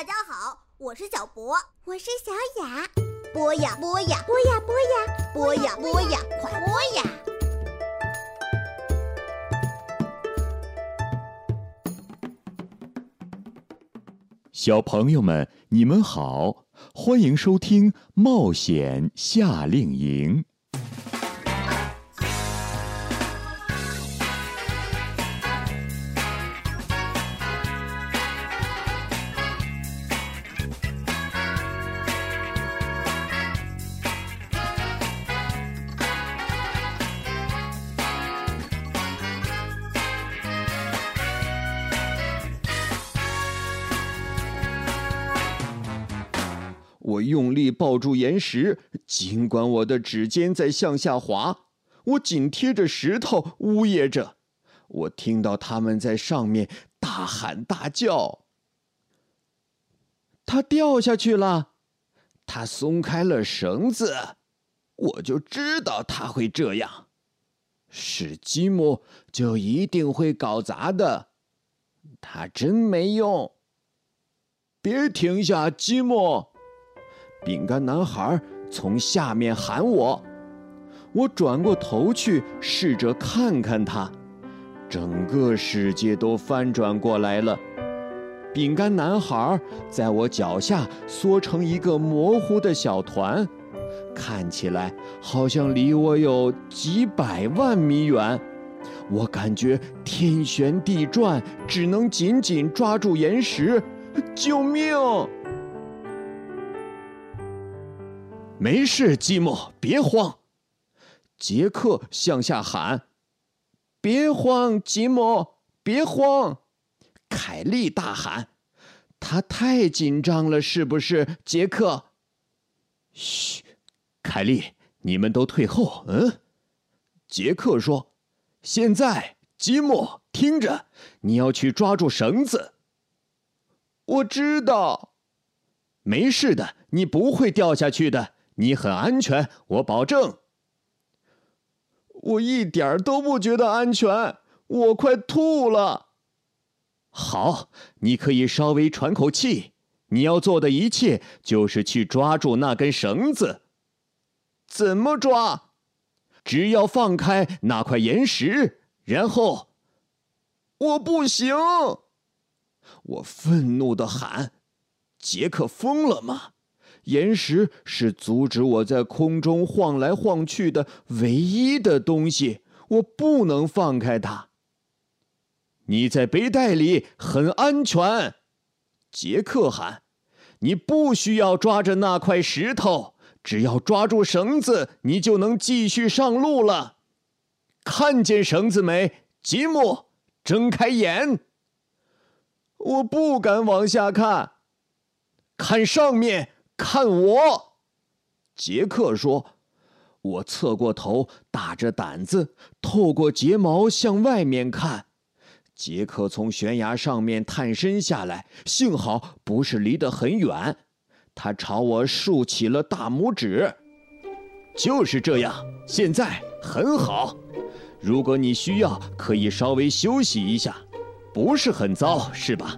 大家好，我是小博，我是小雅。播呀播呀，播呀播呀，播呀播呀，快播呀！小朋友们，你们好，欢迎收听《冒险夏令营》。我用力抱住岩石，尽管我的指尖在向下滑，我紧贴着石头呜咽着。我听到他们在上面大喊大叫。他掉下去了，他松开了绳子，我就知道他会这样。是积木，就一定会搞砸的。他真没用。别停下，积木！饼干男孩从下面喊我，我转过头去，试着看看他，整个世界都翻转过来了。饼干男孩在我脚下缩成一个模糊的小团，看起来好像离我有几百万米远。我感觉天旋地转，只能紧紧抓住岩石。救命！没事，积木，别慌。杰克向下喊：“别慌，积木，别慌。”凯莉大喊：“他太紧张了，是不是？”杰克，嘘，凯莉，你们都退后。嗯，杰克说：“现在，积木，听着，你要去抓住绳子。”我知道，没事的，你不会掉下去的。你很安全，我保证。我一点都不觉得安全，我快吐了。好，你可以稍微喘口气。你要做的一切就是去抓住那根绳子。怎么抓？只要放开那块岩石，然后……我不行！我愤怒的喊：“杰克疯了吗？”岩石是阻止我在空中晃来晃去的唯一的东西，我不能放开它。你在背带里很安全，杰克喊。你不需要抓着那块石头，只要抓住绳子，你就能继续上路了。看见绳子没，吉姆？睁开眼。我不敢往下看，看上面。看我，杰克说：“我侧过头，打着胆子，透过睫毛向外面看。杰克从悬崖上面探身下来，幸好不是离得很远。他朝我竖起了大拇指。就是这样，现在很好。如果你需要，可以稍微休息一下，不是很糟，是吧？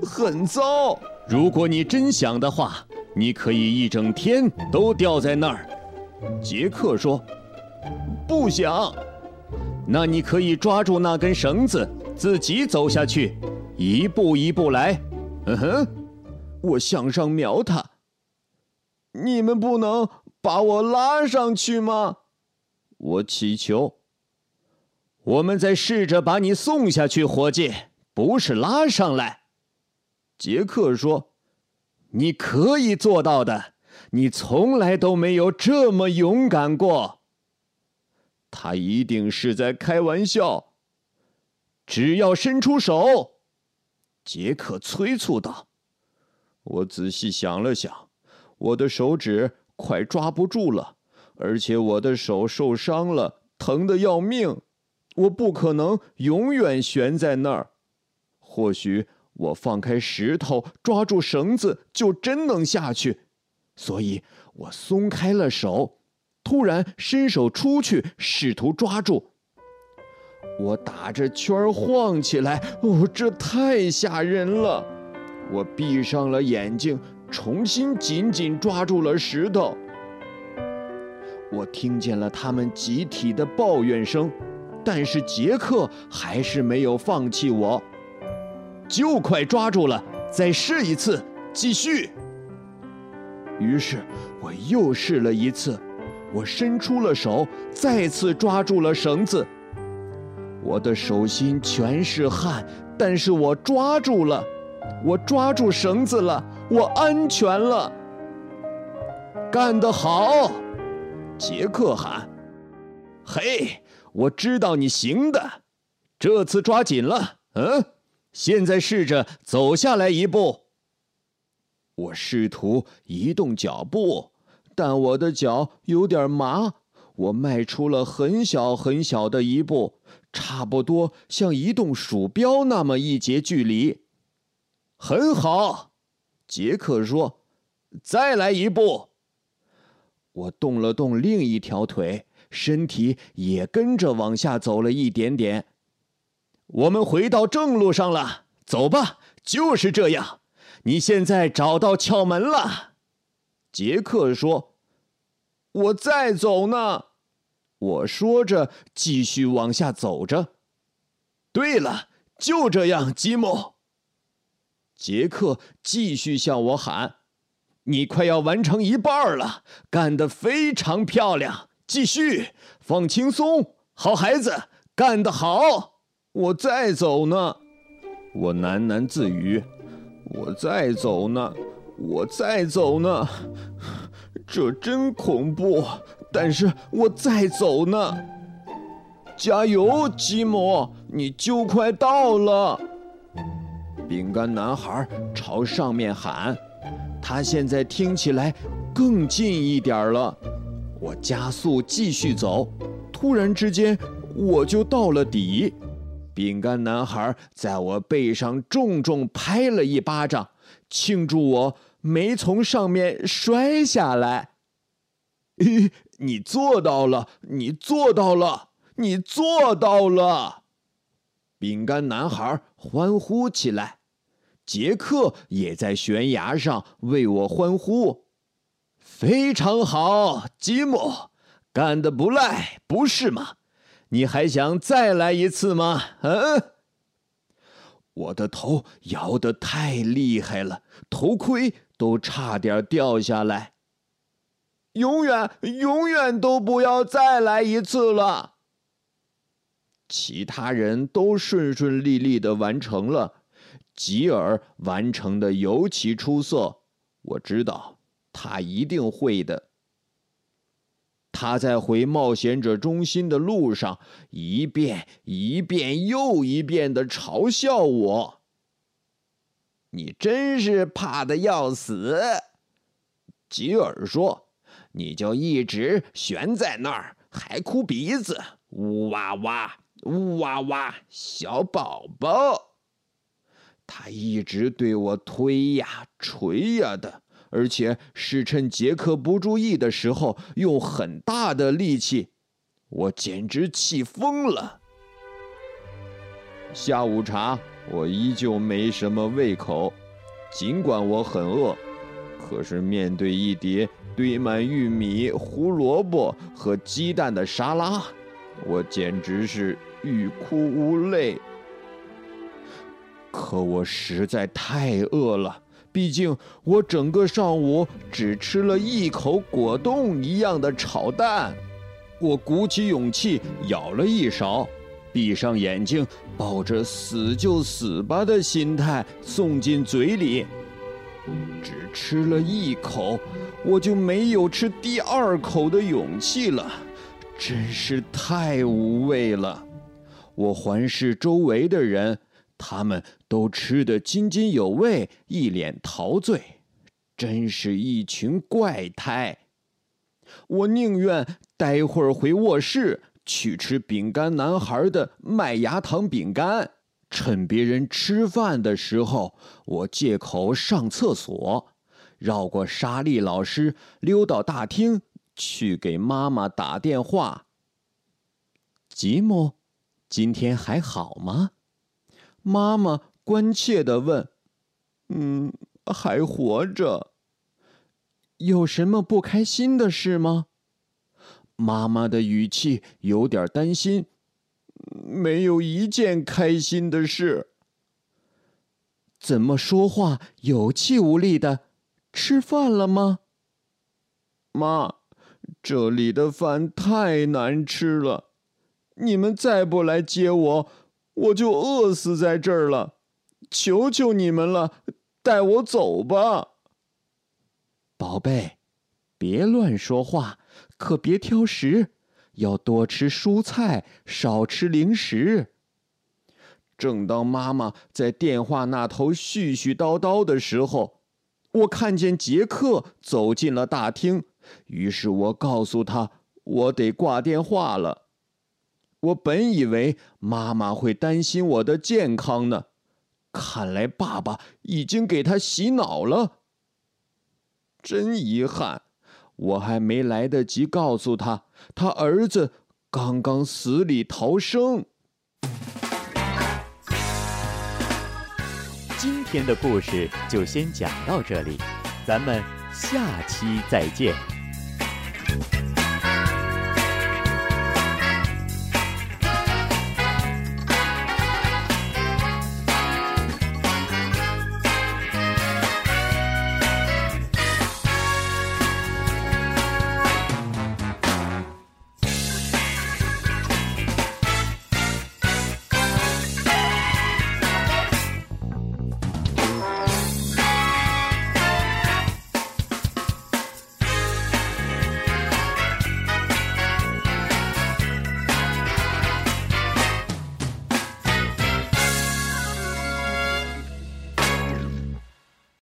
很糟。”如果你真想的话，你可以一整天都吊在那儿。杰克说：“不想。”那你可以抓住那根绳子，自己走下去，一步一步来。嗯哼，我向上瞄他。你们不能把我拉上去吗？我祈求。我们在试着把你送下去，伙计，不是拉上来。杰克说：“你可以做到的，你从来都没有这么勇敢过。”他一定是在开玩笑。只要伸出手，杰克催促道。我仔细想了想，我的手指快抓不住了，而且我的手受伤了，疼得要命。我不可能永远悬在那儿，或许。我放开石头，抓住绳子，就真能下去。所以我松开了手，突然伸手出去，试图抓住。我打着圈晃起来，哦，这太吓人了！我闭上了眼睛，重新紧紧抓住了石头。我听见了他们集体的抱怨声，但是杰克还是没有放弃我。就快抓住了，再试一次，继续。于是我又试了一次，我伸出了手，再次抓住了绳子。我的手心全是汗，但是我抓住了，我抓住绳子了，我安全了。干得好，杰克喊：“嘿，我知道你行的，这次抓紧了。”嗯。现在试着走下来一步。我试图移动脚步，但我的脚有点麻。我迈出了很小很小的一步，差不多像移动鼠标那么一截距离。很好，杰克说：“再来一步。”我动了动另一条腿，身体也跟着往下走了一点点。我们回到正路上了，走吧，就是这样。你现在找到窍门了，杰克说。我在走呢，我说着，继续往下走着。对了，就这样，吉姆。杰克继续向我喊：“你快要完成一半了，干得非常漂亮，继续，放轻松，好孩子，干得好。”我再走呢，我喃喃自语：“我再走呢，我再走呢，这真恐怖。”但是我再走呢。加油，吉姆，你就快到了。饼干男孩朝上面喊，他现在听起来更近一点了。我加速继续走，突然之间我就到了底。饼干男孩在我背上重重拍了一巴掌，庆祝我没从上面摔下来。你做到了！你做到了！你做到了！饼干男孩欢呼起来，杰克也在悬崖上为我欢呼。非常好，吉姆，干得不赖，不是吗？你还想再来一次吗？嗯，我的头摇得太厉害了，头盔都差点掉下来。永远，永远都不要再来一次了。其他人都顺顺利利的完成了，吉尔完成的尤其出色。我知道他一定会的。他在回冒险者中心的路上，一遍一遍又一遍的嘲笑我。你真是怕的要死，吉尔说。你就一直悬在那儿，还哭鼻子，呜哇哇，呜哇哇，小宝宝。他一直对我推呀捶呀的。而且是趁杰克不注意的时候，用很大的力气，我简直气疯了。下午茶我依旧没什么胃口，尽管我很饿，可是面对一碟堆满玉米、胡萝卜和鸡蛋的沙拉，我简直是欲哭无泪。可我实在太饿了。毕竟我整个上午只吃了一口果冻一样的炒蛋，我鼓起勇气舀了一勺，闭上眼睛，抱着死就死吧的心态送进嘴里。只吃了一口，我就没有吃第二口的勇气了，真是太无味了。我环视周围的人。他们都吃得津津有味，一脸陶醉，真是一群怪胎。我宁愿待会儿回卧室去吃饼干男孩的麦芽糖饼干，趁别人吃饭的时候，我借口上厕所，绕过莎莉老师，溜到大厅去给妈妈打电话。吉姆，今天还好吗？妈妈关切地问：“嗯，还活着。有什么不开心的事吗？妈妈的语气有点担心。没有一件开心的事。怎么说话有气无力的？吃饭了吗？妈，这里的饭太难吃了。你们再不来接我，我就饿死在这儿了。求求你们了，带我走吧。宝贝，别乱说话，可别挑食，要多吃蔬菜，少吃零食。正当妈妈在电话那头絮絮叨叨的时候，我看见杰克走进了大厅，于是我告诉他，我得挂电话了。我本以为妈妈会担心我的健康呢，看来爸爸已经给他洗脑了。真遗憾，我还没来得及告诉他，他儿子刚刚死里逃生。今天的故事就先讲到这里，咱们下期再见。